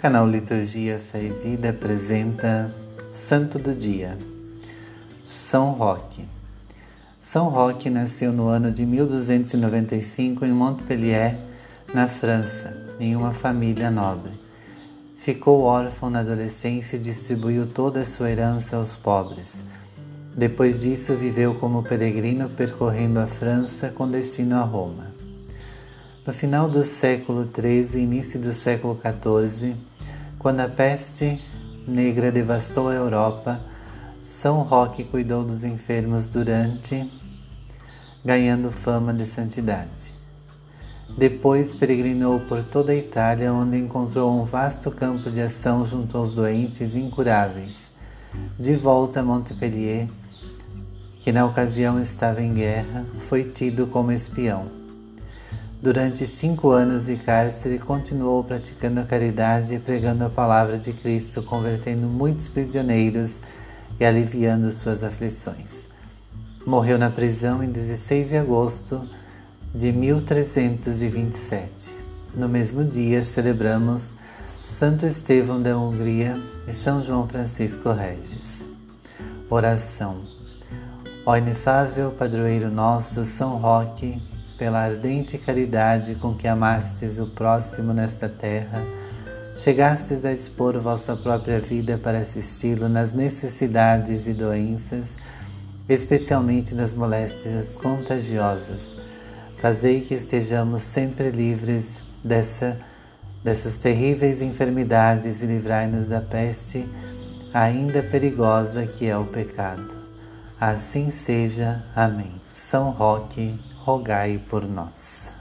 Canal Liturgia Fé e Vida apresenta Santo do Dia, São Roque. São Roque nasceu no ano de 1295 em Montpellier, na França, em uma família nobre. Ficou órfão na adolescência e distribuiu toda a sua herança aos pobres. Depois disso, viveu como peregrino percorrendo a França com destino a Roma. No final do século XIII e início do século XIV, quando a peste negra devastou a Europa, São Roque cuidou dos enfermos durante, ganhando fama de santidade. Depois peregrinou por toda a Itália, onde encontrou um vasto campo de ação junto aos doentes incuráveis. De volta a Montpellier, que na ocasião estava em guerra, foi tido como espião. Durante cinco anos de cárcere, continuou praticando a caridade e pregando a palavra de Cristo, convertendo muitos prisioneiros e aliviando suas aflições. Morreu na prisão em 16 de agosto de 1327. No mesmo dia, celebramos Santo Estevão da Hungria e São João Francisco Regis. Oração. Ó inefável padroeiro nosso, São Roque, pela ardente caridade com que amastes o próximo nesta terra, chegastes a expor vossa própria vida para assisti-lo nas necessidades e doenças, especialmente nas moléstias contagiosas. Fazei que estejamos sempre livres dessa, dessas terríveis enfermidades e livrai-nos da peste ainda perigosa que é o pecado. Assim seja. Amém. São Roque, rogai por nós.